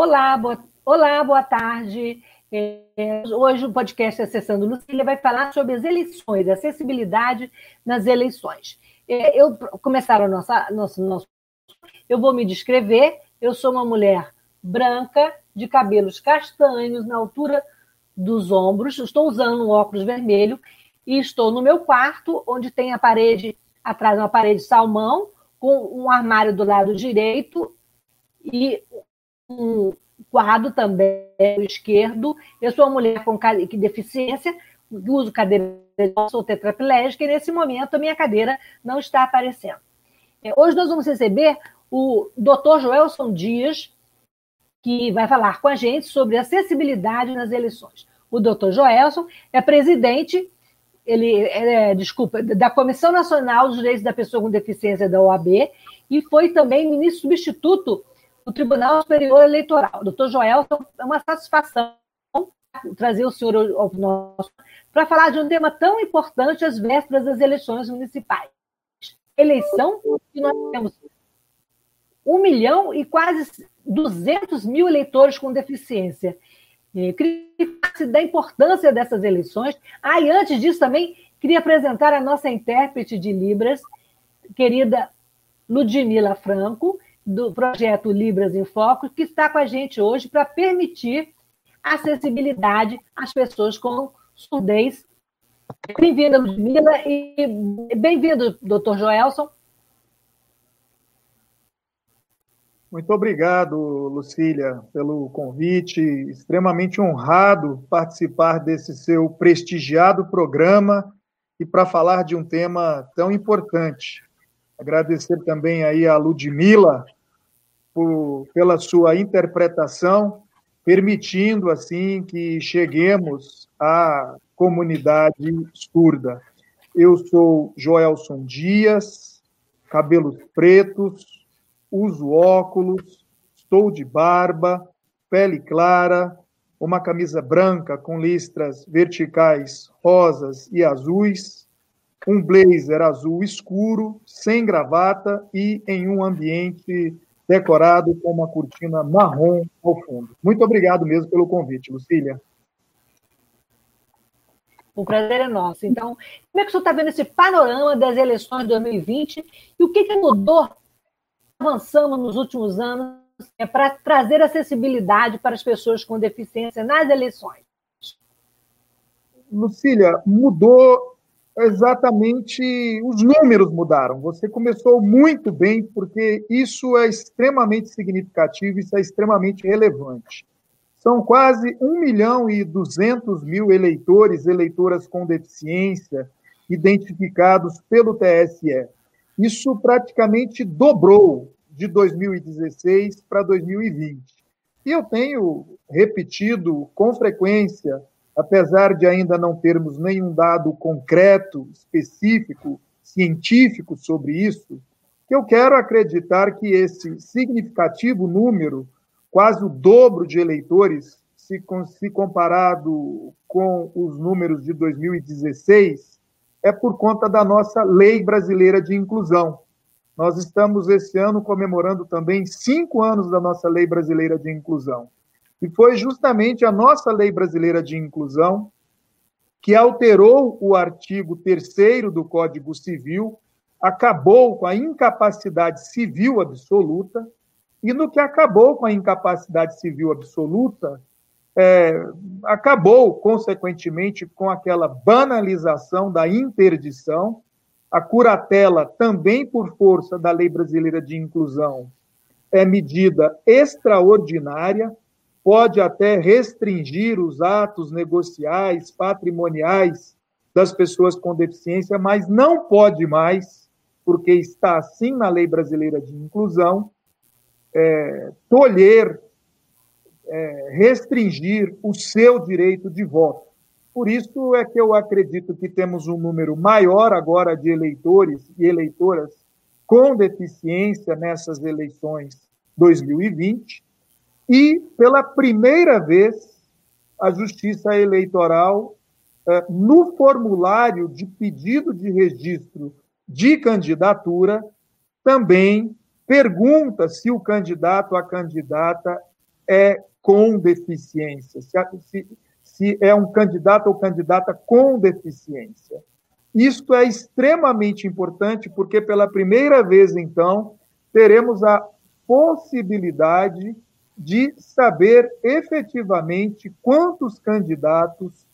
Olá, boa, olá, boa tarde. É, hoje o podcast Acessando Lucília vai falar sobre as eleições, acessibilidade nas eleições. É, eu começar a nossa, nosso, nosso. Eu vou me descrever. Eu sou uma mulher branca, de cabelos castanhos, na altura dos ombros. Estou usando um óculos vermelho e estou no meu quarto, onde tem a parede, atrás uma parede salmão, com um armário do lado direito e um quadro também esquerdo. Eu sou uma mulher com deficiência, uso cadeira, sou tetraplégica e nesse momento a minha cadeira não está aparecendo. É, hoje nós vamos receber o Dr. Joelson Dias, que vai falar com a gente sobre acessibilidade nas eleições. O Dr. Joelson é presidente, ele é, desculpa, da Comissão Nacional dos Direitos da Pessoa com Deficiência da OAB e foi também ministro substituto do Tribunal Superior Eleitoral. Doutor Joelson, é uma satisfação trazer o senhor ao nosso para falar de um tema tão importante às vésperas das eleições municipais. Eleição que nós temos um milhão e quase 200 mil eleitores com deficiência. queria da importância dessas eleições. Ah, e antes disso também queria apresentar a nossa intérprete de Libras, querida Ludmila Franco, do projeto Libras em Foco, que está com a gente hoje para permitir acessibilidade às pessoas com surdez. Bem-vinda, Ludmila, e bem-vindo, doutor Joelson. Muito obrigado, Lucília, pelo convite. Extremamente honrado participar desse seu prestigiado programa e para falar de um tema tão importante. Agradecer também aí a Ludmila por, pela sua interpretação, permitindo assim que cheguemos à comunidade surda. Eu sou Joelson Dias, cabelos pretos, uso óculos, estou de barba, pele clara, uma camisa branca com listras verticais rosas e azuis, um blazer azul escuro, sem gravata e em um ambiente decorado com uma cortina marrom ao fundo. Muito obrigado mesmo pelo convite, Lucília. O prazer é nosso. Então, como é que o senhor está vendo esse panorama das eleições de 2020 e o que, que mudou? Avançamos nos últimos anos é, para trazer acessibilidade para as pessoas com deficiência nas eleições. Lucília, mudou exatamente os números mudaram. Você começou muito bem, porque isso é extremamente significativo, isso é extremamente relevante. São quase 1 milhão e 200 mil eleitores, eleitoras com deficiência, identificados pelo TSE. Isso praticamente dobrou de 2016 para 2020. E eu tenho repetido com frequência apesar de ainda não termos nenhum dado concreto, específico, científico sobre isso, eu quero acreditar que esse significativo número, quase o dobro de eleitores, se, se comparado com os números de 2016, é por conta da nossa lei brasileira de inclusão. Nós estamos esse ano comemorando também cinco anos da nossa lei brasileira de inclusão. E foi justamente a nossa lei brasileira de inclusão que alterou o artigo 3 do Código Civil, acabou com a incapacidade civil absoluta, e no que acabou com a incapacidade civil absoluta, é, acabou, consequentemente, com aquela banalização da interdição, a curatela, também por força da Lei Brasileira de Inclusão, é medida extraordinária, pode até restringir os atos negociais, patrimoniais das pessoas com deficiência, mas não pode mais porque está assim na lei brasileira de inclusão, é, tolher, é, restringir o seu direito de voto. Por isso é que eu acredito que temos um número maior agora de eleitores e eleitoras com deficiência nessas eleições 2020 e, pela primeira vez, a Justiça Eleitoral, é, no formulário de pedido de registro de candidatura, também pergunta se o candidato a candidata é com deficiência, se, se é um candidato ou candidata com deficiência. Isto é extremamente importante, porque pela primeira vez, então, teremos a possibilidade de saber efetivamente quantos candidatos,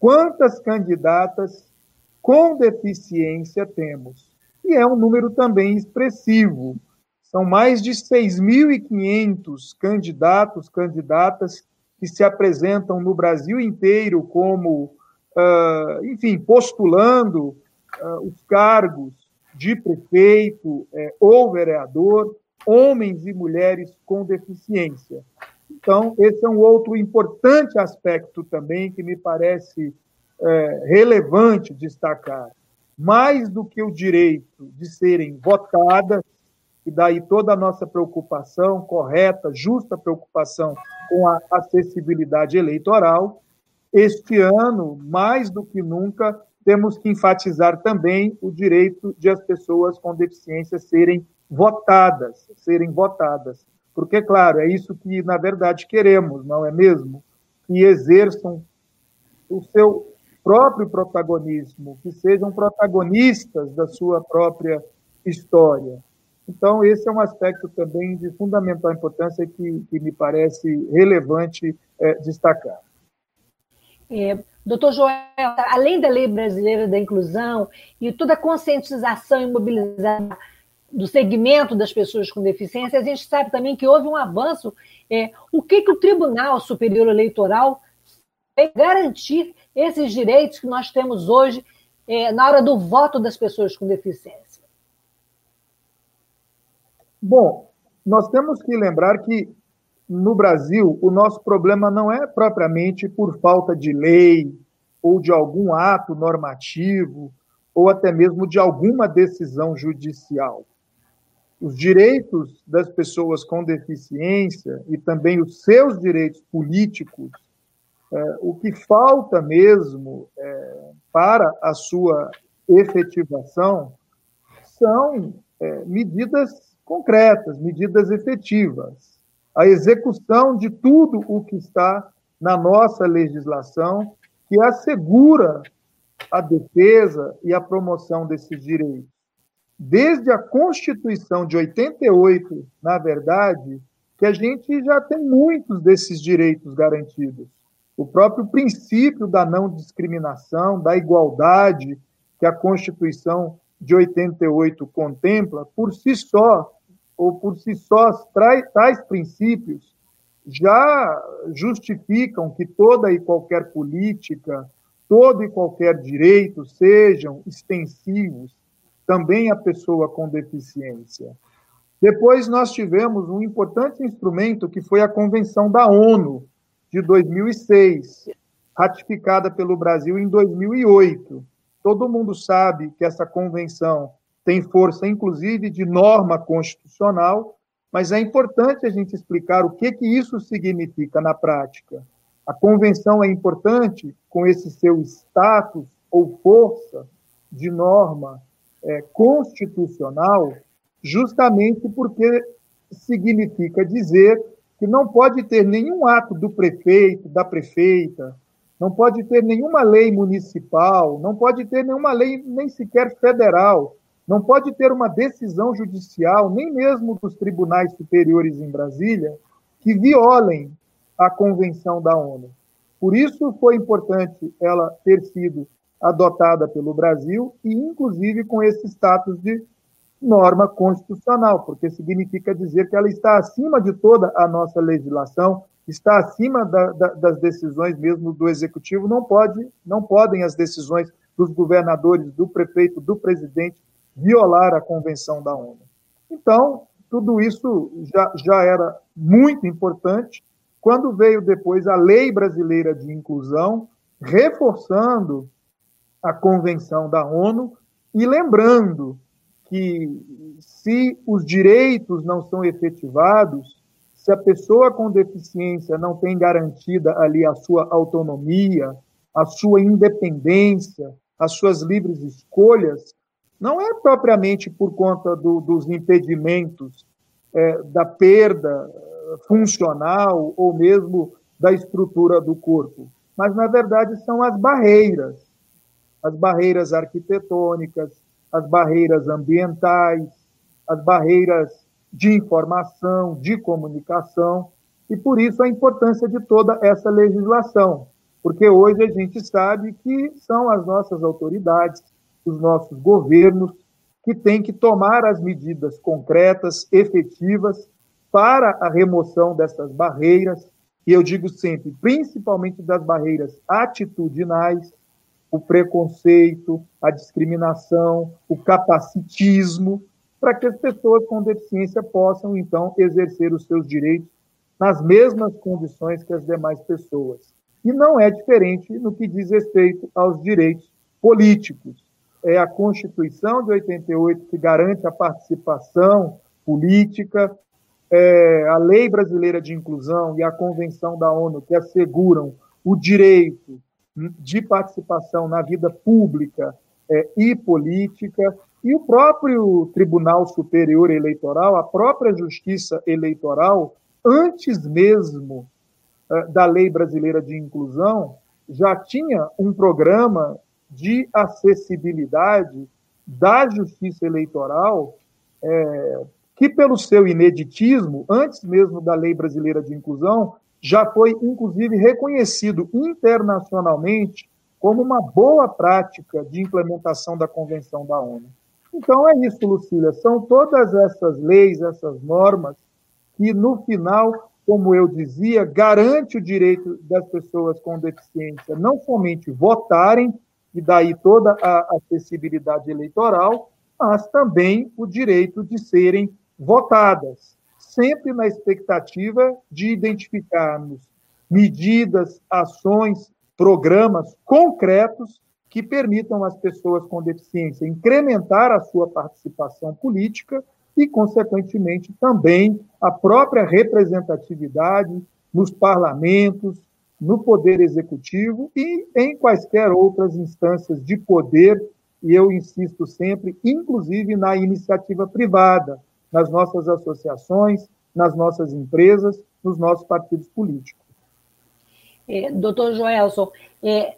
quantas candidatas com deficiência temos. E é um número também expressivo. São mais de 6.500 candidatos, candidatas que se apresentam no Brasil inteiro como, uh, enfim, postulando uh, os cargos de prefeito uh, ou vereador, homens e mulheres com deficiência. Então, esse é um outro importante aspecto também que me parece é, relevante destacar. Mais do que o direito de serem votadas, e daí toda a nossa preocupação correta, justa preocupação com a acessibilidade eleitoral. Este ano, mais do que nunca, temos que enfatizar também o direito de as pessoas com deficiência serem votadas, serem votadas. Porque, claro, é isso que, na verdade, queremos, não é mesmo? Que exerçam o seu próprio protagonismo, que sejam protagonistas da sua própria história. Então, esse é um aspecto também de fundamental importância que, que me parece relevante é, destacar. É, doutor Joel, além da lei brasileira da inclusão e toda a conscientização e mobilização do segmento das pessoas com deficiência, a gente sabe também que houve um avanço. É, o que, que o Tribunal Superior Eleitoral vai garantir esses direitos que nós temos hoje é, na hora do voto das pessoas com deficiência? Bom, nós temos que lembrar que no Brasil o nosso problema não é propriamente por falta de lei ou de algum ato normativo ou até mesmo de alguma decisão judicial. Os direitos das pessoas com deficiência e também os seus direitos políticos, é, o que falta mesmo é, para a sua efetivação são é, medidas concretas, medidas efetivas. A execução de tudo o que está na nossa legislação que assegura a defesa e a promoção desses direitos. Desde a Constituição de 88, na verdade, que a gente já tem muitos desses direitos garantidos. O próprio princípio da não discriminação, da igualdade que a Constituição de 88 contempla, por si só, ou por si só, tais princípios já justificam que toda e qualquer política, todo e qualquer direito sejam extensivos também à pessoa com deficiência. Depois nós tivemos um importante instrumento que foi a Convenção da ONU de 2006, ratificada pelo Brasil em 2008 Todo mundo sabe que essa convenção tem força, inclusive, de norma constitucional, mas é importante a gente explicar o que, que isso significa na prática. A convenção é importante com esse seu status ou força de norma é, constitucional, justamente porque significa dizer que não pode ter nenhum ato do prefeito, da prefeita, não pode ter nenhuma lei municipal, não pode ter nenhuma lei nem sequer federal, não pode ter uma decisão judicial, nem mesmo dos tribunais superiores em Brasília, que violem a Convenção da ONU. Por isso foi importante ela ter sido adotada pelo Brasil e, inclusive, com esse status de norma constitucional, porque significa dizer que ela está acima de toda a nossa legislação, está acima da, da, das decisões mesmo do executivo, não pode, não podem as decisões dos governadores, do prefeito, do presidente violar a Convenção da ONU. Então, tudo isso já, já era muito importante quando veio depois a Lei Brasileira de Inclusão, reforçando a Convenção da ONU. E lembrando que se os direitos não são efetivados, se a pessoa com deficiência não tem garantida ali a sua autonomia, a sua independência, as suas livres escolhas, não é propriamente por conta do, dos impedimentos é, da perda funcional ou mesmo da estrutura do corpo, mas na verdade são as barreiras, as barreiras arquitetônicas, as barreiras ambientais, as barreiras de informação, de comunicação, e por isso a importância de toda essa legislação, porque hoje a gente sabe que são as nossas autoridades, os nossos governos, que têm que tomar as medidas concretas, efetivas, para a remoção dessas barreiras, e eu digo sempre, principalmente das barreiras atitudinais, o preconceito, a discriminação, o capacitismo, para que as pessoas com deficiência possam, então, exercer os seus direitos nas mesmas condições que as demais pessoas. E não é diferente no que diz respeito aos direitos políticos é a Constituição de 88 que garante a participação política, é a Lei Brasileira de Inclusão e a Convenção da ONU que asseguram o direito de participação na vida pública é, e política, e o próprio Tribunal Superior Eleitoral, a própria Justiça Eleitoral, antes mesmo é, da Lei Brasileira de Inclusão, já tinha um programa de acessibilidade da justiça eleitoral, é, que, pelo seu ineditismo, antes mesmo da Lei Brasileira de Inclusão, já foi, inclusive, reconhecido internacionalmente como uma boa prática de implementação da Convenção da ONU. Então, é isso, Lucília, são todas essas leis, essas normas, que, no final, como eu dizia, garante o direito das pessoas com deficiência não somente votarem, e daí toda a acessibilidade eleitoral, mas também o direito de serem votadas, sempre na expectativa de identificarmos medidas, ações, programas concretos que permitam às pessoas com deficiência incrementar a sua participação política e, consequentemente, também a própria representatividade nos parlamentos, no Poder Executivo e em quaisquer outras instâncias de poder, e eu insisto sempre, inclusive na iniciativa privada, nas nossas associações, nas nossas empresas, nos nossos partidos políticos. É, doutor Joelson, é,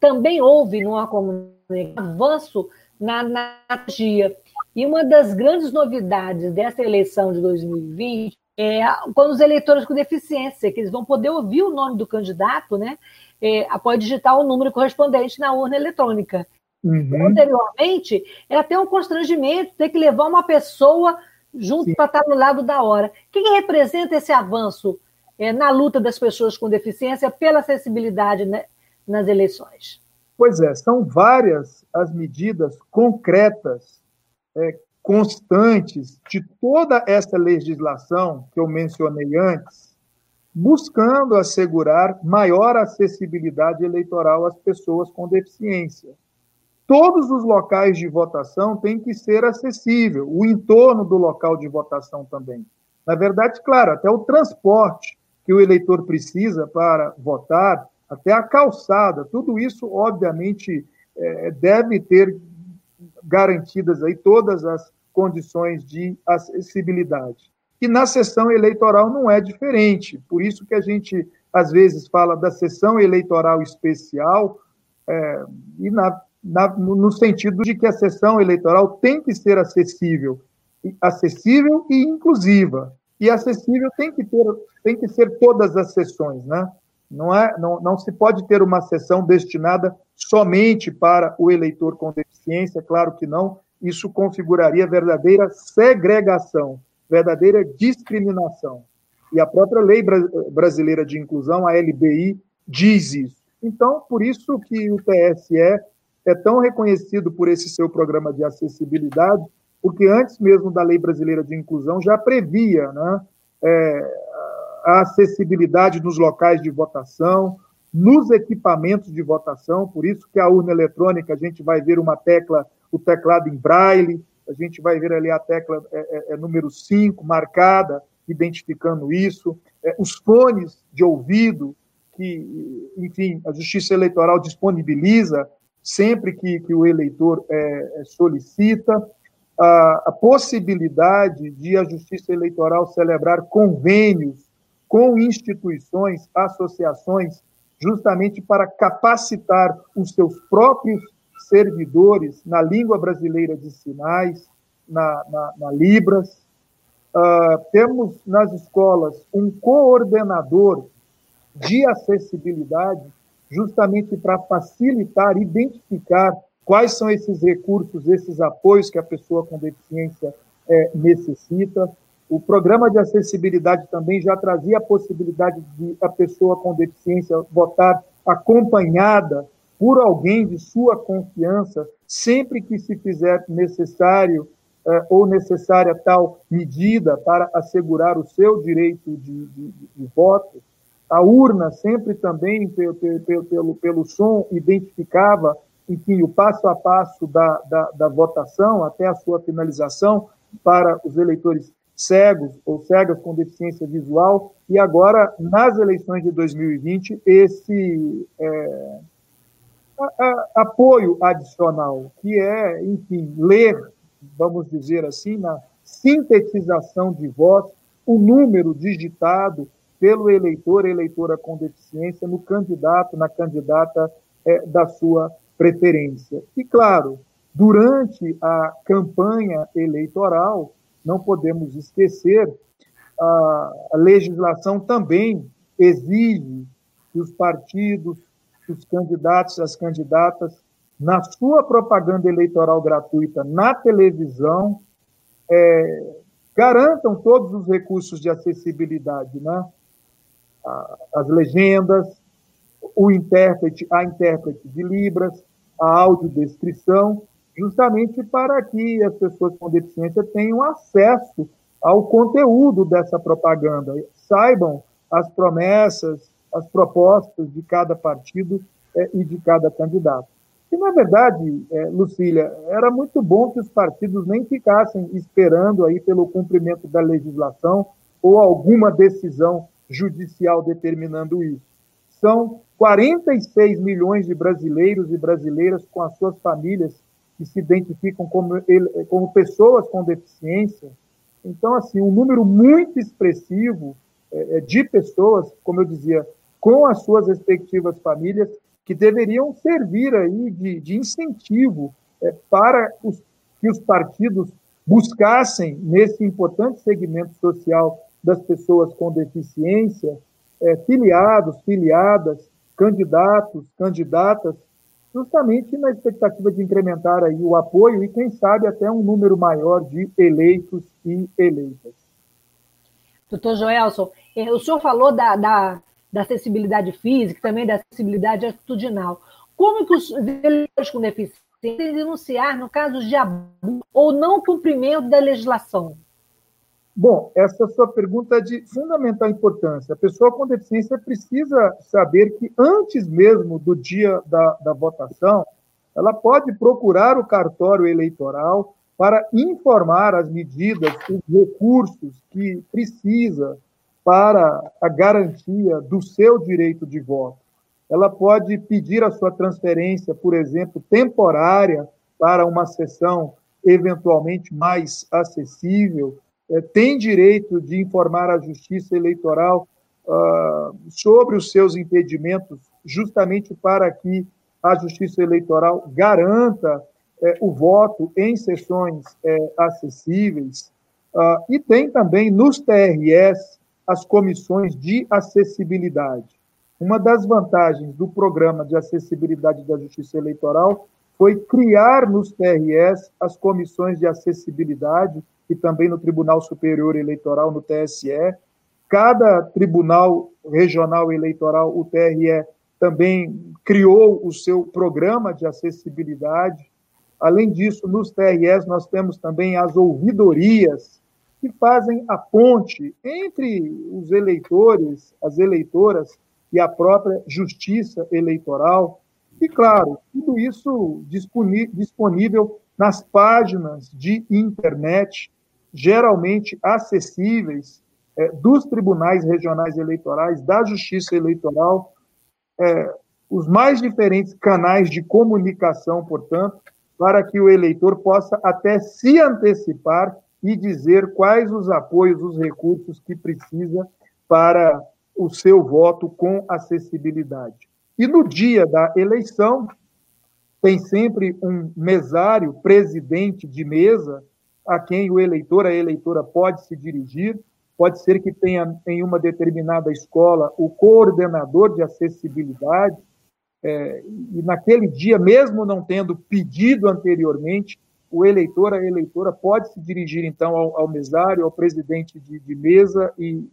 também houve numa comunidade avanço na analogia. E uma das grandes novidades dessa eleição de 2020 é, quando os eleitores com deficiência, que eles vão poder ouvir o nome do candidato, né, é, após digitar o número correspondente na urna eletrônica. Uhum. Anteriormente, era até um constrangimento ter que levar uma pessoa junto para estar no lado da hora. O que, que representa esse avanço é, na luta das pessoas com deficiência pela acessibilidade né, nas eleições? Pois é, são várias as medidas concretas é, constantes de toda essa legislação que eu mencionei antes, buscando assegurar maior acessibilidade eleitoral às pessoas com deficiência. Todos os locais de votação têm que ser acessível, o entorno do local de votação também. Na verdade, claro, até o transporte que o eleitor precisa para votar, até a calçada, tudo isso, obviamente, é, deve ter garantidas aí todas as condições de acessibilidade. E na sessão eleitoral não é diferente, por isso que a gente às vezes fala da sessão eleitoral especial, é, e na, na, no sentido de que a sessão eleitoral tem que ser acessível, acessível e inclusiva. E acessível tem que ter, tem que ser todas as sessões, né? Não, é, não, não se pode ter uma sessão destinada somente para o eleitor com deficiência, claro que não. Isso configuraria verdadeira segregação, verdadeira discriminação. E a própria Lei Brasileira de Inclusão, a LBI, diz isso. Então, por isso que o TSE é tão reconhecido por esse seu programa de acessibilidade, porque antes mesmo da Lei Brasileira de Inclusão já previa né, é, a acessibilidade nos locais de votação, nos equipamentos de votação, por isso que a urna eletrônica a gente vai ver uma tecla, o teclado em braille, a gente vai ver ali a tecla é, é, é número 5 marcada, identificando isso, é, os fones de ouvido, que, enfim, a Justiça Eleitoral disponibiliza sempre que, que o eleitor é, é solicita, a, a possibilidade de a Justiça Eleitoral celebrar convênios com instituições, associações, justamente para capacitar os seus próprios servidores na língua brasileira de sinais, na, na, na Libras. Uh, temos nas escolas um coordenador de acessibilidade, justamente para facilitar, identificar quais são esses recursos, esses apoios que a pessoa com deficiência é, necessita. O programa de acessibilidade também já trazia a possibilidade de a pessoa com deficiência votar acompanhada por alguém de sua confiança, sempre que se fizer necessário eh, ou necessária tal medida para assegurar o seu direito de, de, de voto. A urna sempre também, pelo, pelo, pelo som, identificava, enfim, o passo a passo da, da, da votação até a sua finalização para os eleitores cegos ou cegas com deficiência visual, e agora, nas eleições de 2020, esse é, a, a, apoio adicional, que é, enfim, ler, vamos dizer assim, na sintetização de votos, o número digitado pelo eleitor, eleitora com deficiência, no candidato, na candidata é, da sua preferência. E, claro, durante a campanha eleitoral, não podemos esquecer, a, legislação também exige que os partidos, os candidatos, as candidatas, na sua propaganda eleitoral gratuita na televisão, é, garantam todos os recursos de acessibilidade, né? As legendas, o intérprete, a intérprete de Libras, a audiodescrição, justamente para que as pessoas com deficiência tenham acesso ao conteúdo dessa propaganda, saibam as promessas, as propostas de cada partido é, e de cada candidato. E, na verdade, é, Lucília, era muito bom que os partidos nem ficassem esperando aí pelo cumprimento da legislação ou alguma decisão judicial determinando isso. São 46 milhões de brasileiros e brasileiras com as suas famílias que se identificam como, como pessoas com deficiência. Então, assim, um número muito expressivo é, é, de pessoas, como eu dizia, com as suas respectivas famílias, que deveriam servir aí de, de incentivo é, para os, que os partidos buscassem, nesse importante segmento social das pessoas com deficiência, é, filiados, filiadas, candidatos, candidatas, justamente na expectativa de incrementar aí o apoio e, quem sabe, até um número maior de eleitos e eleitas. Doutor Joelson, é, o senhor falou da, da, da acessibilidade física, também da acessibilidade atitudinal. Como que os eleitores com deficiência denunciar no caso de abuso ou não cumprimento da legislação? Bom, essa sua pergunta é de fundamental importância. A pessoa com deficiência precisa saber que antes mesmo do dia da, da votação, ela pode procurar o cartório eleitoral para informar as medidas, os recursos que precisa para a garantia do seu direito de voto. Ela pode pedir a sua transferência, por exemplo, temporária para uma sessão eventualmente mais acessível é, tem direito de informar a Justiça Eleitoral uh, sobre os seus impedimentos, justamente para que a Justiça Eleitoral garanta é, o voto em sessões é, acessíveis. Uh, e tem também nos TRS as comissões de acessibilidade. Uma das vantagens do programa de acessibilidade da Justiça Eleitoral foi criar nos TRS as comissões de acessibilidade e também no Tribunal Superior Eleitoral, no TSE. Cada tribunal regional eleitoral, o TRE, também criou o seu programa de acessibilidade. Além disso, nos TRS, nós temos também as ouvidorias, que fazem a ponte entre os eleitores, as eleitoras e a própria justiça eleitoral. E, claro, tudo isso disponível nas páginas de internet, geralmente acessíveis, é, dos tribunais regionais eleitorais, da justiça eleitoral, é, os mais diferentes canais de comunicação, portanto, para que o eleitor possa até se antecipar e dizer quais os apoios, os recursos que precisa para o seu voto com acessibilidade. E no dia da eleição, tem sempre um mesário, presidente de mesa, a quem o eleitor, a eleitora pode se dirigir. Pode ser que tenha em uma determinada escola o coordenador de acessibilidade, é, e naquele dia, mesmo não tendo pedido anteriormente, o eleitor, a eleitora pode se dirigir então ao, ao mesário, ao presidente de, de mesa e,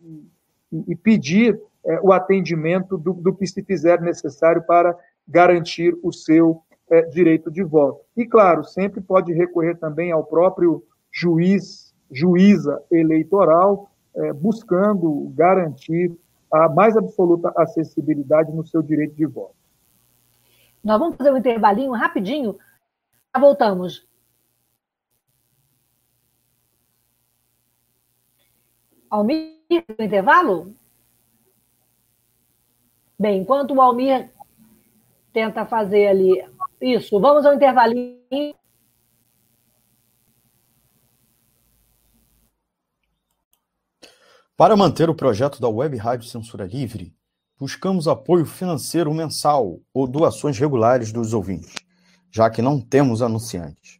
e, e pedir é, o atendimento do, do, que se fizer necessário para garantir o seu é, direito de voto. E, claro, sempre pode recorrer também ao próprio juiz, juíza eleitoral, é, buscando garantir a mais absoluta acessibilidade no seu direito de voto. Nós vamos fazer um intervalinho rapidinho. Já voltamos. Almir, no intervalo? Bem, enquanto o Almir tenta fazer ali isso, vamos ao intervalinho. Para manter o projeto da Web Rádio Censura Livre, buscamos apoio financeiro mensal ou doações regulares dos ouvintes, já que não temos anunciantes.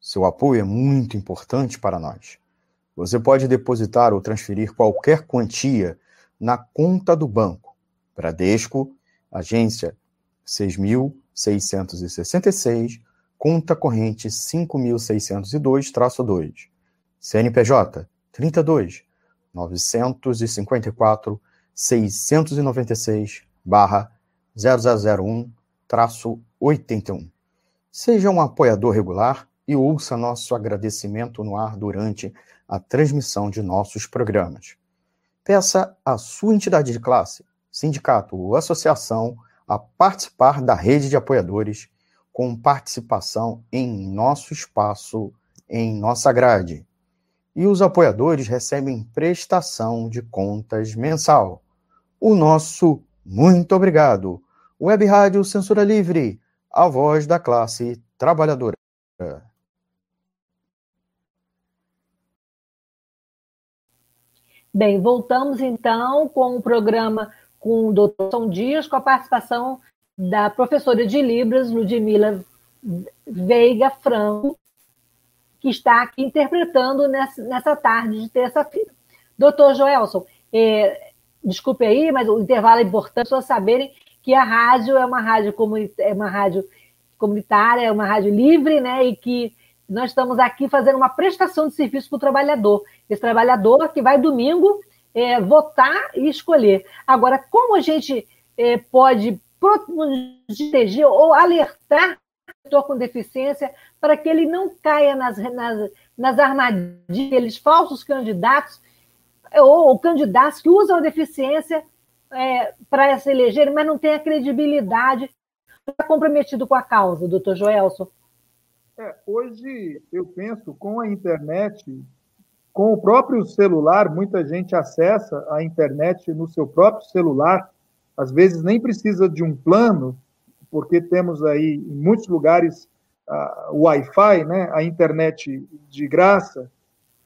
Seu apoio é muito importante para nós. Você pode depositar ou transferir qualquer quantia na conta do banco. Bradesco, agência 6.666, conta corrente 5.602-2, CNPJ 32 954 696 barra 0001 81. Seja um apoiador regular e ouça nosso agradecimento no ar durante a transmissão de nossos programas. Peça à sua entidade de classe, sindicato ou associação a participar da rede de apoiadores com participação em nosso espaço, em nossa grade. E os apoiadores recebem prestação de contas mensal. O nosso muito obrigado. Web Rádio Censura Livre, a voz da classe trabalhadora. Bem, voltamos então com o programa com o Dr. São Dias, com a participação da professora de Libras, Ludmila Veiga Franco, que está aqui interpretando nessa, nessa tarde de terça-feira. Doutor Joelson, é, desculpe aí, mas o intervalo é importante para saberem que a rádio é uma rádio, é uma rádio comunitária, é uma rádio livre, né? E que nós estamos aqui fazendo uma prestação de serviço para o trabalhador. Esse trabalhador que vai domingo é, votar e escolher. Agora, como a gente é, pode proteger ou alertar o setor com deficiência para que ele não caia nas, nas, nas armadilhas, falsos candidatos ou, ou, candidatos que usam a deficiência é, para se eleger, mas não tem a credibilidade, está comprometido com a causa, doutor Joelson? É, hoje, eu penso, com a internet, com o próprio celular, muita gente acessa a internet no seu próprio celular, às vezes nem precisa de um plano, porque temos aí em muitos lugares o Wi-Fi, né, a internet de graça.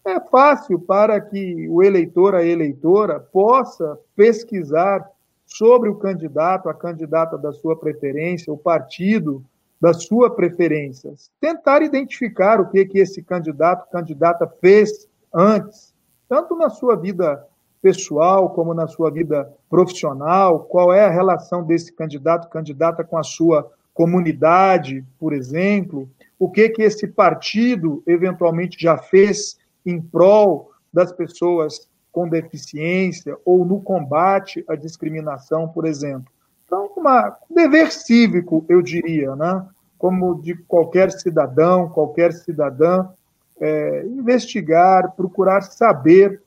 É fácil para que o eleitor, a eleitora, possa pesquisar sobre o candidato, a candidata da sua preferência, o partido da sua preferência, tentar identificar o que que esse candidato, candidata fez antes, tanto na sua vida pessoal como na sua vida profissional, qual é a relação desse candidato, candidata com a sua comunidade, por exemplo, o que que esse partido eventualmente já fez em prol das pessoas com deficiência ou no combate à discriminação, por exemplo. Então, um dever cívico, eu diria, né? como de qualquer cidadão, qualquer cidadã, é, investigar, procurar saber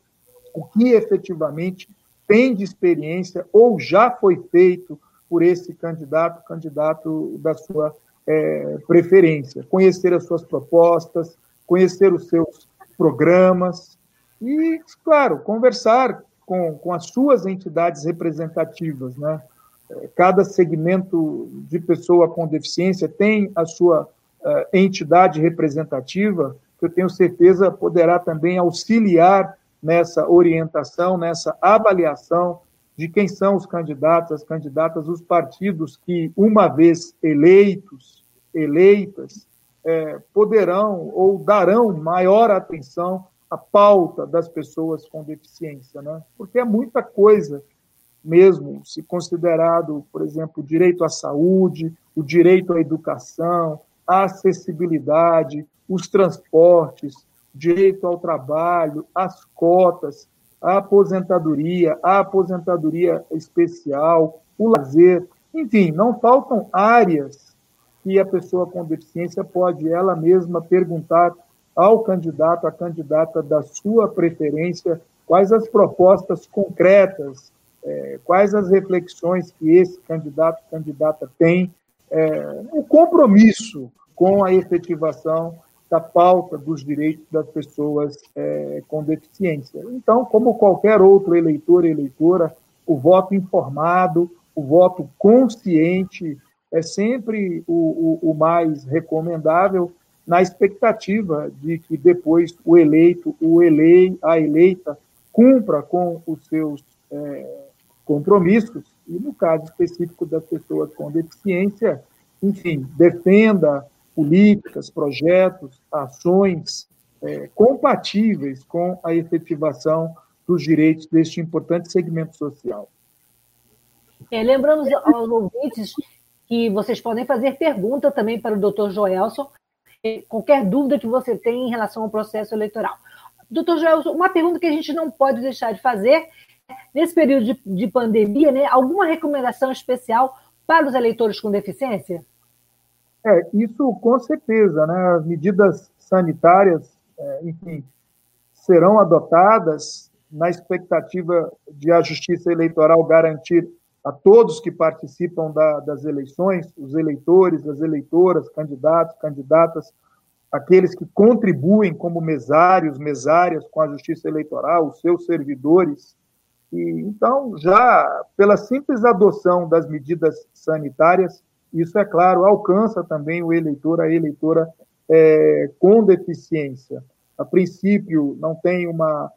o que efetivamente tem de experiência ou já foi feito por esse candidato, candidato da sua é, preferência, conhecer as suas propostas, conhecer os seus programas e, claro, conversar com, com as suas entidades representativas. Né? É, cada segmento de pessoa com deficiência tem a sua uh, entidade representativa, que eu tenho certeza poderá também auxiliar nessa orientação, nessa avaliação de quem são os candidatos, as candidatas, os partidos que, uma vez eleitos, eleitas, é, poderão ou darão maior atenção à pauta das pessoas com deficiência, né? Porque é muita coisa mesmo, se considerado, por exemplo, o direito à saúde, o direito à educação, a acessibilidade, os transportes, direito ao trabalho, as cotas, a aposentadoria, a aposentadoria especial, o lazer, enfim, não faltam áreas que a pessoa com deficiência pode ela mesma perguntar ao candidato, à candidata da sua preferência, quais as propostas concretas, é, quais as reflexões que esse candidato, candidata tem, é, o compromisso com a efetivação da pauta dos direitos das pessoas é, com deficiência. Então, como qualquer outro eleitor e eleitora, o voto informado, o voto consciente é sempre o, o, o mais recomendável, na expectativa de que depois o eleito, o elei, a eleita, cumpra com os seus é, compromissos, e no caso específico das pessoas com deficiência, enfim, defenda políticas, projetos, ações é, compatíveis com a efetivação dos direitos deste importante segmento social. É, lembramos aos ouvintes que vocês podem fazer pergunta também para o doutor Joelson, qualquer dúvida que você tem em relação ao processo eleitoral. Doutor Joelson, uma pergunta que a gente não pode deixar de fazer, nesse período de, de pandemia, né, alguma recomendação especial para os eleitores com deficiência? É, isso com certeza, né? As medidas sanitárias, é, enfim, serão adotadas na expectativa de a Justiça Eleitoral garantir a todos que participam da, das eleições, os eleitores, as eleitoras, candidatos, candidatas, aqueles que contribuem como mesários, mesárias com a Justiça Eleitoral, os seus servidores. E, então, já pela simples adoção das medidas sanitárias, isso, é claro, alcança também o eleitor, a eleitora é, com deficiência. A princípio, não tem uma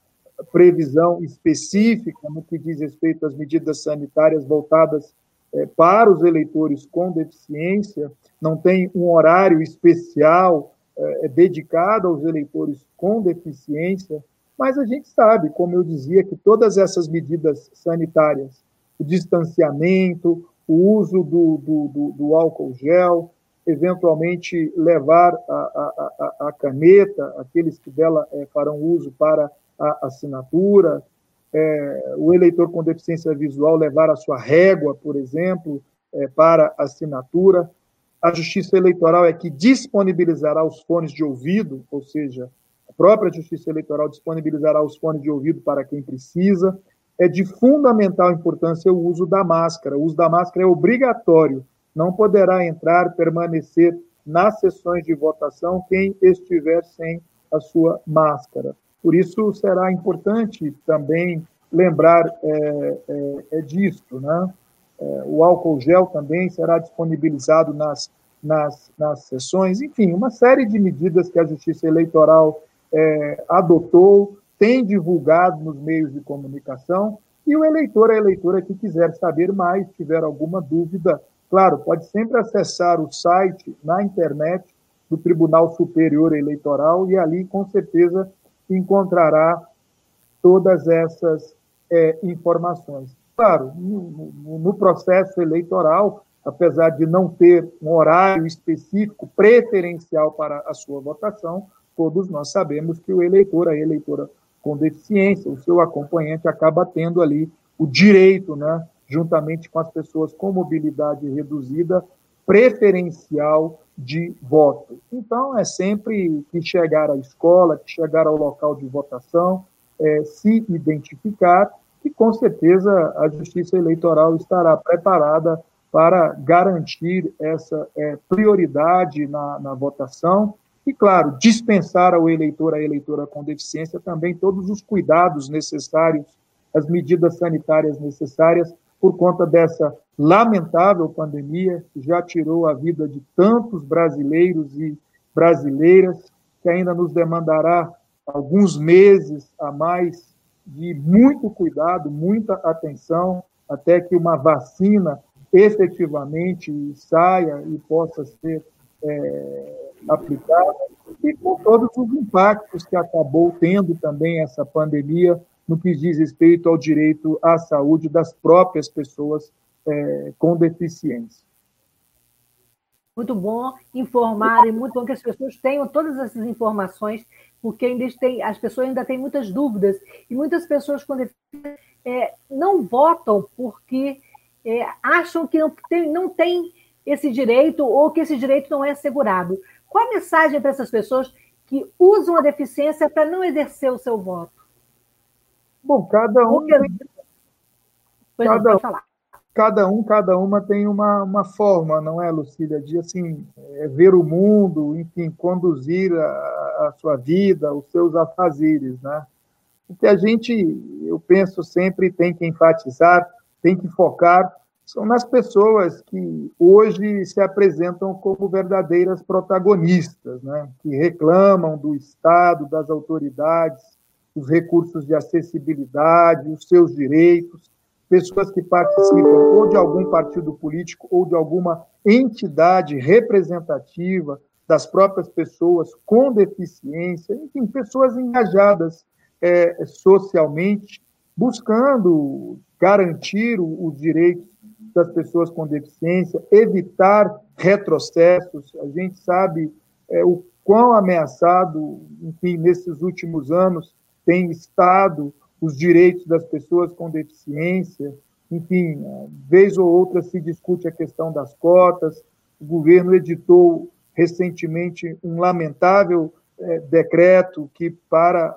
previsão específica no que diz respeito às medidas sanitárias voltadas é, para os eleitores com deficiência, não tem um horário especial é, dedicado aos eleitores com deficiência, mas a gente sabe, como eu dizia, que todas essas medidas sanitárias, o distanciamento, o uso do, do, do, do álcool gel, eventualmente levar a, a, a, caneta, aqueles que dela é, farão uso para a assinatura, é, o eleitor com deficiência visual levar a sua régua, por exemplo, é, para assinatura. A Justiça Eleitoral é que disponibilizará os fones de ouvido, ou seja, própria Justiça Eleitoral disponibilizará os fones de ouvido para quem precisa é de fundamental importância o uso da máscara. O uso da máscara é obrigatório. Não poderá entrar, permanecer nas sessões de votação quem estiver sem a sua máscara. Por isso, será importante também lembrar é, é, é disso. Né? É, o álcool gel também será disponibilizado nas, nas, nas sessões. Enfim, uma série de medidas que a Justiça Eleitoral é, adotou tem divulgado nos meios de comunicação, e o eleitor, a eleitora que quiser saber mais, tiver alguma dúvida, claro, pode sempre acessar o site na internet do Tribunal Superior Eleitoral e ali, com certeza, encontrará todas essas é, informações. Claro, no, no processo eleitoral, apesar de não ter um horário específico preferencial para a sua votação, todos nós sabemos que o eleitor, a eleitora com deficiência, o seu acompanhante acaba tendo ali o direito né, juntamente com as pessoas com mobilidade reduzida, preferencial de voto. Então, é sempre que chegar à escola, que chegar ao local de votação, é, se identificar, e com certeza a Justiça Eleitoral estará preparada para garantir essa é, prioridade na, na votação e, claro, dispensar ao eleitor, à eleitora com deficiência, também todos os cuidados necessários, as medidas sanitárias necessárias, por conta dessa lamentável pandemia que já tirou a vida de tantos brasileiros e brasileiras, que ainda nos demandará alguns meses a mais de muito cuidado, muita atenção, até que uma vacina efetivamente saia e possa ser é, aplicada, e com todos os impactos que acabou tendo também essa pandemia no que diz respeito ao direito à saúde das próprias pessoas é, com deficiência. Muito bom informar e muito bom que as pessoas tenham todas essas informações, porque ainda tem, as pessoas ainda têm muitas dúvidas e muitas pessoas com deficiência é, não votam porque é, acham que não tem, não tem esse direito ou que esse direito não é assegurado. Qual a mensagem para essas pessoas que usam a deficiência para não exercer o seu voto? Bom, cada um. Porque... Cada, cada um, cada uma tem uma, uma forma, não é, Lucília? De assim, é ver o mundo, enfim, conduzir a, a sua vida, os seus afazeres, né? O que a gente, eu penso sempre, tem que enfatizar tem que focar são nas pessoas que hoje se apresentam como verdadeiras protagonistas, né? que reclamam do Estado, das autoridades, os recursos de acessibilidade, os seus direitos, pessoas que participam ou de algum partido político ou de alguma entidade representativa das próprias pessoas com deficiência, enfim, pessoas engajadas é, socialmente, buscando garantir os direitos das pessoas com deficiência, evitar retrocessos. A gente sabe é, o quão ameaçado, enfim, nesses últimos anos tem estado os direitos das pessoas com deficiência. Enfim, vez ou outra se discute a questão das cotas. O governo editou recentemente um lamentável é, decreto que, para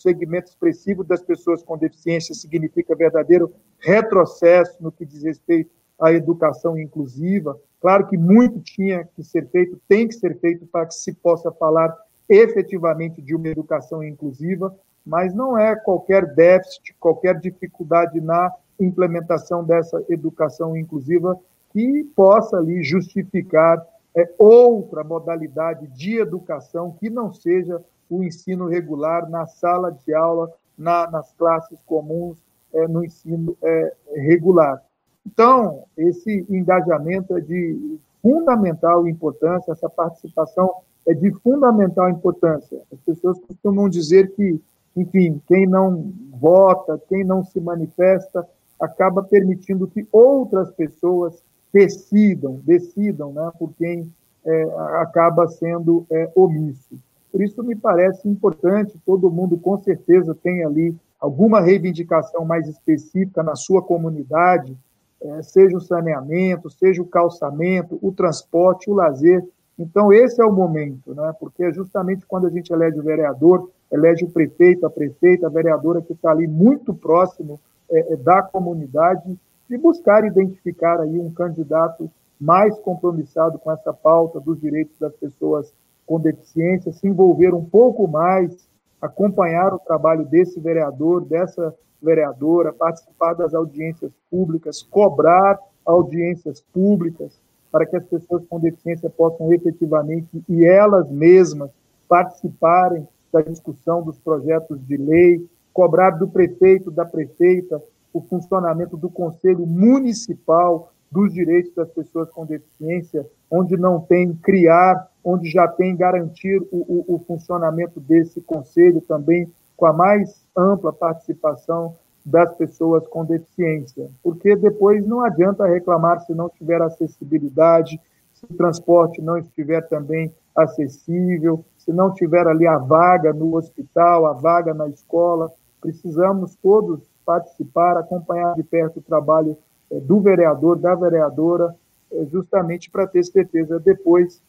segmento expressivo das pessoas com deficiência, significa verdadeiro retrocesso no que diz respeito à educação inclusiva. Claro que muito tinha que ser feito, tem que ser feito para que se possa falar efetivamente de uma educação inclusiva, mas não é qualquer déficit, qualquer dificuldade na implementação dessa educação inclusiva que possa ali justificar é, outra modalidade de educação que não seja o ensino regular na sala de aula, na, nas classes comuns, é, no ensino é, regular. Então, esse engajamento é de fundamental importância, essa participação é de fundamental importância. As pessoas costumam dizer que, enfim, quem não vota, quem não se manifesta, acaba permitindo que outras pessoas decidam, decidam né, por quem é, acaba sendo é, omisso. Por isso, me parece importante, todo mundo com certeza tem ali alguma reivindicação mais específica na sua comunidade, é, seja o saneamento, seja o calçamento, o transporte, o lazer. Então, esse é o momento, né? porque é justamente quando a gente elege o vereador, elege o prefeito, a prefeita, a vereadora que está ali muito próximo é, é da comunidade, e buscar identificar aí um candidato mais compromissado com essa pauta dos direitos das pessoas com deficiência, se envolver um pouco mais, acompanhar o trabalho desse vereador, dessa vereadora, participar das audiências públicas, cobrar audiências públicas para que as pessoas com deficiência possam efetivamente e elas mesmas participarem da discussão dos projetos de lei, cobrar do prefeito, da prefeita, o funcionamento do Conselho Municipal dos Direitos das Pessoas com Deficiência, onde não tem criar, onde já tem garantir o, o, o funcionamento desse conselho também com a mais ampla participação das pessoas com deficiência, porque depois não adianta reclamar se não tiver acessibilidade, se o transporte não estiver também acessível, se não tiver ali a vaga no hospital, a vaga na escola, precisamos todos participar, acompanhar de perto o trabalho é, do vereador, da vereadora, é, justamente para ter certeza depois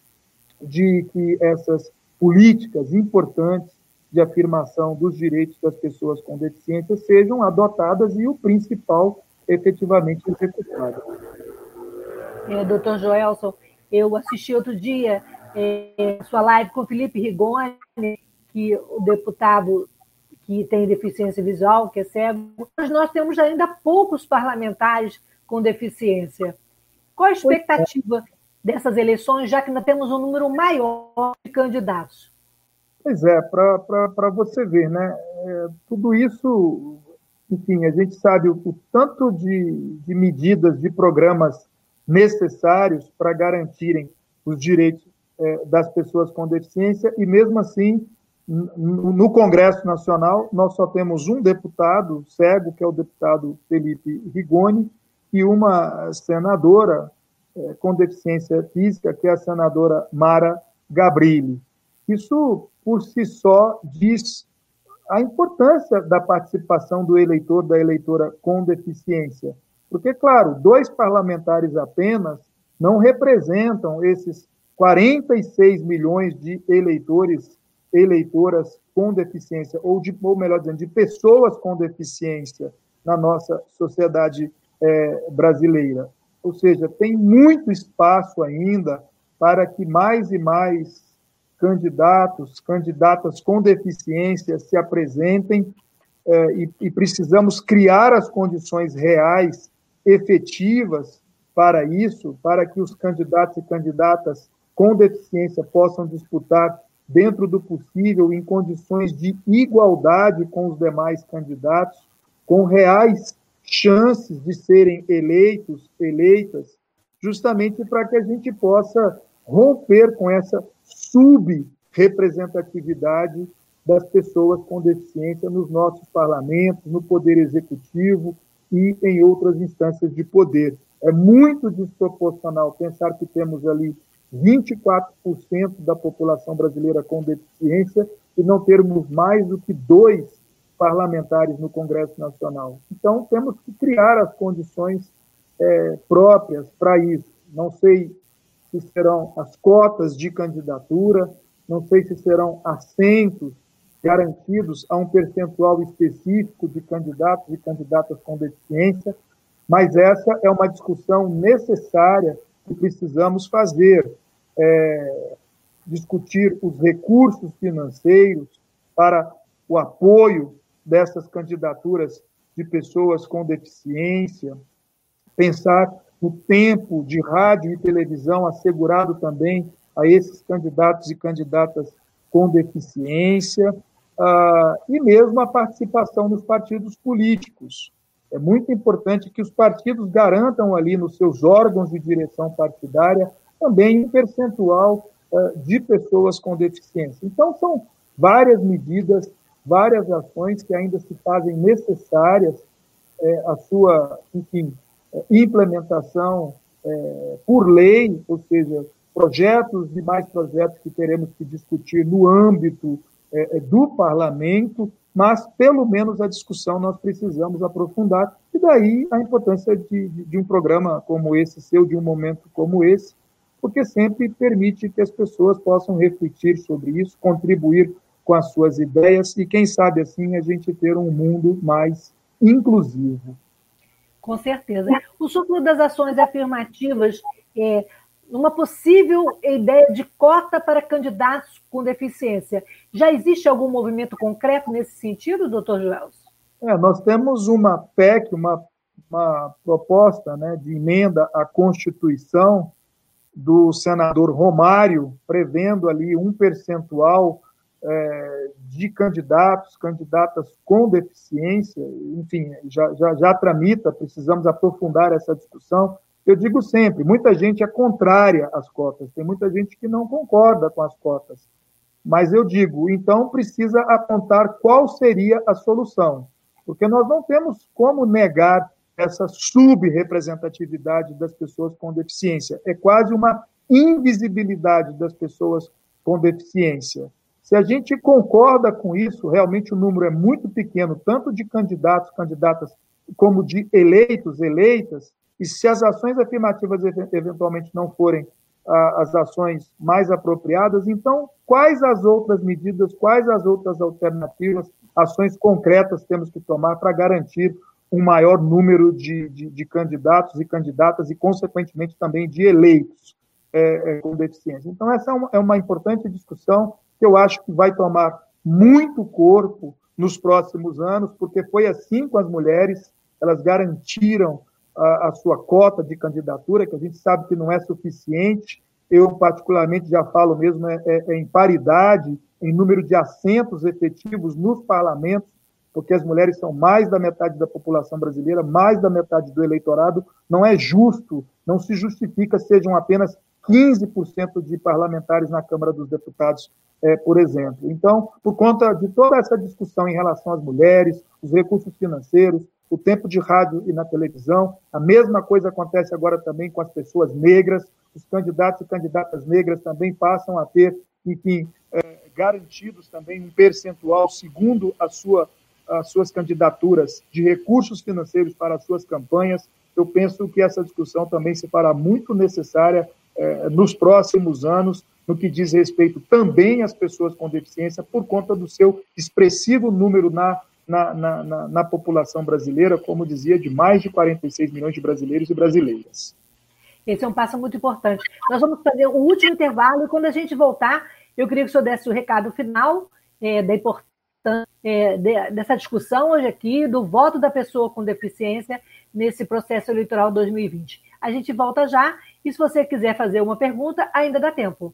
de que essas políticas importantes de afirmação dos direitos das pessoas com deficiência sejam adotadas e o principal efetivamente executado. É, doutor Joelson, eu assisti outro dia é, sua live com o Felipe Rigoni, que o deputado que tem deficiência visual, que é cego, mas nós temos ainda poucos parlamentares com deficiência. Qual a expectativa dessas eleições, já que nós temos um número maior de candidatos? Pois é, para você ver, né? É, tudo isso, enfim, a gente sabe o, o tanto de, de medidas, de programas necessários para garantirem os direitos é, das pessoas com deficiência, e mesmo assim, no Congresso Nacional, nós só temos um deputado cego, que é o deputado Felipe Rigoni, e uma senadora com deficiência física, que é a senadora Mara Gabrilli. Isso por si só diz a importância da participação do eleitor, da eleitora com deficiência. Porque, claro, dois parlamentares apenas não representam esses 46 milhões de eleitores, eleitoras com deficiência, ou, de, ou melhor dizendo, de pessoas com deficiência na nossa sociedade é, brasileira. Ou seja, tem muito espaço ainda para que mais e mais candidatos, candidatas com deficiência se apresentem é, e, e precisamos criar as condições reais, efetivas para isso, para que os candidatos e candidatas com deficiência possam disputar dentro do possível em condições de igualdade com os demais candidatos, com reais chances de serem eleitos, eleitas, justamente para que a gente possa romper com essa subrepresentatividade das pessoas com deficiência nos nossos parlamentos, no poder executivo e em outras instâncias de poder. É muito desproporcional pensar que temos ali 24% da população brasileira com deficiência e não termos mais do que dois parlamentares no Congresso Nacional. Então, temos que criar as condições é, próprias para isso. Não sei se serão as cotas de candidatura, não sei se serão assentos garantidos a um percentual específico de candidatos e candidatas com deficiência, mas essa é uma discussão necessária que precisamos fazer. É, discutir os recursos financeiros para o apoio dessas candidaturas de pessoas com deficiência, pensar no tempo de rádio e televisão assegurado também a esses candidatos e candidatas com deficiência, uh, e mesmo a participação nos partidos políticos. É muito importante que os partidos garantam ali nos seus órgãos de direção partidária também um percentual uh, de pessoas com deficiência. Então, são várias medidas, várias ações que ainda se fazem necessárias é, a sua, enfim, implementação é, por lei, ou seja, projetos e mais projetos que teremos que discutir no âmbito é, é, do parlamento, mas pelo menos a discussão nós precisamos aprofundar, e daí a importância de, de, de um programa como esse seu, de um momento como esse, porque sempre permite que as pessoas possam refletir sobre isso, contribuir com as suas ideias e, quem sabe assim, a gente ter um mundo mais inclusivo. Com certeza. O ciclo das ações afirmativas é uma possível ideia de cota para candidatos com deficiência. Já existe algum movimento concreto nesse sentido, doutor Joelson? É, nós temos uma PEC, uma, uma proposta né, de emenda à Constituição do senador Romário, prevendo ali um percentual é, de candidatos, candidatas com deficiência, enfim, já, já, já tramita, precisamos aprofundar essa discussão. Eu digo sempre, muita gente é contrária às cotas, tem muita gente que não concorda com as cotas. Mas eu digo, então precisa apontar qual seria a solução, porque nós não temos como negar essa subrepresentatividade das pessoas com deficiência. É quase uma invisibilidade das pessoas com deficiência Se a gente concorda com isso, realmente o número é muito pequeno, tanto de candidatos, candidatas, como de eleitos, eleitas, e se as ações afirmativas eventualmente não forem as ações mais apropriadas, então quais as outras medidas, quais as outras alternativas, ações concretas temos que tomar para garantir um maior número de, de, de, candidatos e candidatas e, consequentemente, também de eleitos é, é, com deficiência. Então, essa é uma, é uma importante discussão eu acho que vai tomar muito corpo nos próximos anos, porque foi assim com as mulheres, elas garantiram a, a, sua cota de candidatura, que a gente sabe que não é suficiente. Eu, particularmente, já falo mesmo é, é, é em paridade em número de assentos efetivos nos parlamentos, porque as mulheres são mais da metade da população brasileira, mais da metade do eleitorado. Não é justo, não se justifica sejam apenas 15% de parlamentares na Câmara dos Deputados, é, por exemplo. Então, por conta de toda essa discussão em relação às mulheres, os recursos financeiros, o tempo de rádio e na televisão, a mesma coisa acontece agora também com as pessoas negras, os candidatos e candidatas negras também passam a ter, enfim, é, garantidos também um percentual segundo a sua, as suas candidaturas de recursos financeiros para as suas campanhas. Eu penso que essa discussão também se fará muito necessária é, nos próximos anos, no que diz respeito também às pessoas com deficiência, por conta do seu expressivo número na, na, na, na, na população brasileira, como dizia, de mais de 46 milhões de brasileiros e brasileiras. Esse é um passo muito importante. Nós vamos fazer o último intervalo e quando a gente voltar, eu queria que o senhor desse o recado final é, da importância é, de, dessa discussão hoje aqui, do voto da pessoa com deficiência nesse processo eleitoral 2020. A gente volta já e se você quiser fazer uma pergunta, ainda dá tempo.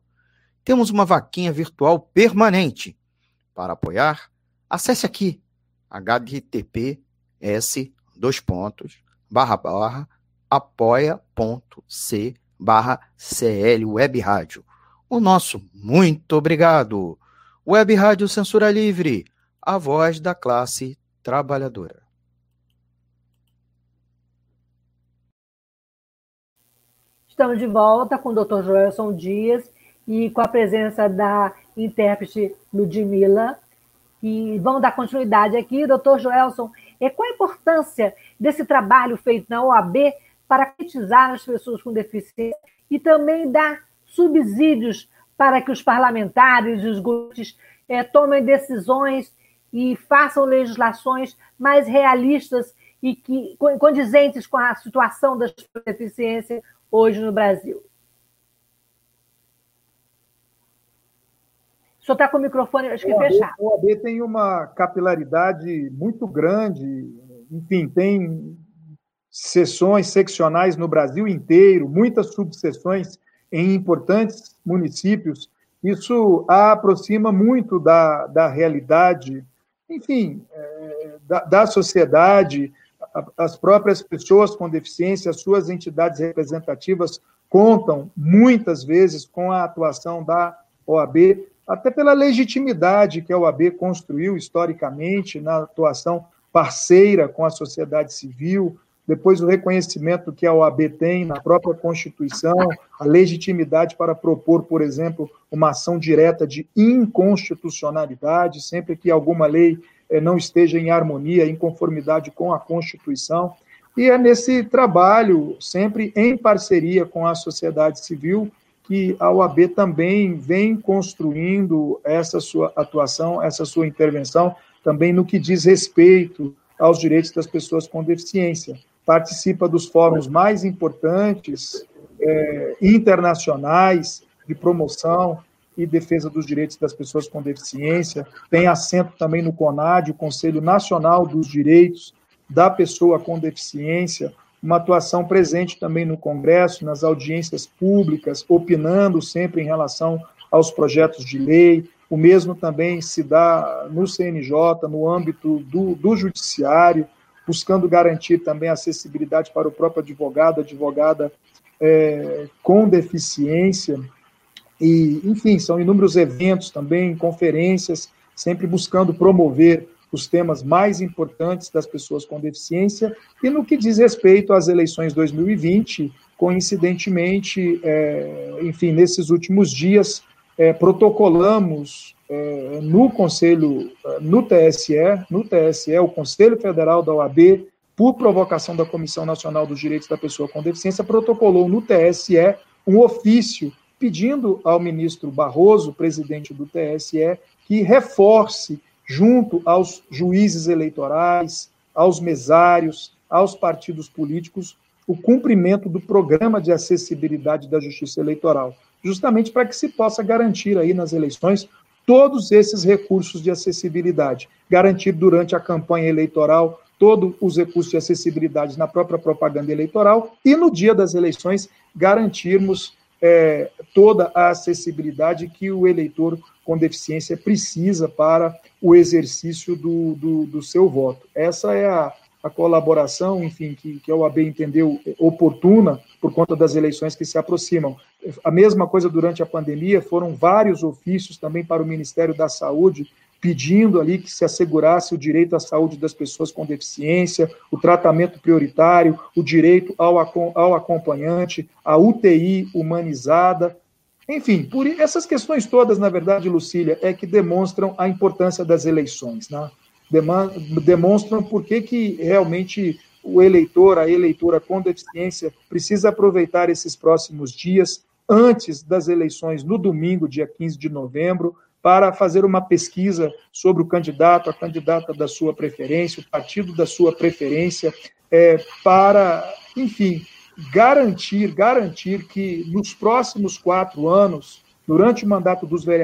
Temos uma vaquinha virtual permanente. Para apoiar, acesse aqui https dois pontos, barra, barra, apoia.c barra CL Web Rádio. O nosso muito obrigado. Web Rádio Censura Livre, a voz da classe trabalhadora. Estamos de volta com o Dr. Joelson Dias e com a presença da intérprete Ludmilla. E vamos dar continuidade aqui, doutor Joelson. É, qual a importância desse trabalho feito na OAB para critizar as pessoas com deficiência e também dar subsídios para que os parlamentares e os grupos é, tomem decisões e façam legislações mais realistas e que condizentes com a situação das deficiências hoje no Brasil. O senhor está com o microfone, acho que fechado. O OAB tem uma capilaridade muito grande, enfim, tem sessões seccionais no Brasil inteiro, muitas subseções em importantes municípios. Isso a aproxima muito da, da realidade, enfim, é, da, da sociedade, as próprias pessoas com deficiência, as suas entidades representativas contam muitas vezes com a atuação da OAB, até pela legitimidade que a OAB construiu historicamente na atuação parceira com a sociedade civil, depois o reconhecimento que a OAB tem na própria Constituição, a legitimidade para propor, por exemplo, uma ação direta de inconstitucionalidade, sempre que alguma lei eh, não esteja em harmonia, em conformidade com a Constituição. E é nesse trabalho, sempre em parceria com a sociedade civil, que a OAB também vem construindo essa sua atuação, essa sua intervenção, também no que diz respeito aos direitos das pessoas com deficiência. Participa dos fóruns mais importantes, é, internacionais, de promoção e defesa dos direitos das pessoas com deficiência, tem assento também no CONAD, o Conselho Nacional dos Direitos da Pessoa com Deficiência, uma atuação presente também no Congresso, nas audiências públicas, opinando sempre em relação aos projetos de lei. O mesmo também se dá no CNJ, no âmbito do, do Judiciário, buscando garantir também acessibilidade para o próprio advogado, advogada é, com deficiência. E, enfim, são inúmeros eventos também, conferências, sempre buscando promover os temas mais importantes das pessoas com deficiência. E no que diz respeito às eleições 2020, coincidentemente, é, enfim, nesses últimos dias, é, protocolamos é, no Conselho, é, no TSE, no TSE, o Conselho Federal da OAB, por provocação da Comissão Nacional dos Direitos da Pessoa com Deficiência, protocolou no TSE um ofício pedindo ao ministro Barroso, presidente do TSE, que reforce junto aos juízes eleitorais, aos mesários, aos partidos políticos, o cumprimento do programa de acessibilidade da justiça eleitoral, justamente para que se possa garantir aí nas eleições todos esses recursos de acessibilidade, garantir durante a campanha eleitoral todos os recursos de acessibilidade na própria propaganda eleitoral e no dia das eleições garantirmos é, toda a acessibilidade que o eleitor com deficiência precisa para o exercício do, do, do seu voto. Essa é a, a colaboração, enfim, que, que a OAB entendeu oportuna por conta das eleições que se aproximam. A mesma coisa durante a pandemia, foram vários ofícios também para o Ministério da Saúde pedindo ali que se assegurasse o direito à saúde das pessoas com deficiência, o tratamento prioritário, o direito ao, ao acompanhante, a UTI humanizada. Enfim, por essas questões todas, na verdade, Lucília, é que demonstram a importância das eleições, né? demonstram por que, que realmente o eleitor, a eleitora com deficiência, precisa aproveitar esses próximos dias, antes das eleições, no domingo, dia 15 de novembro, para fazer uma pesquisa sobre o candidato, a candidata da sua preferência, o partido da sua preferência, é, para, enfim, garantir, garantir que nos próximos quatro anos, durante o mandato dos vereadores,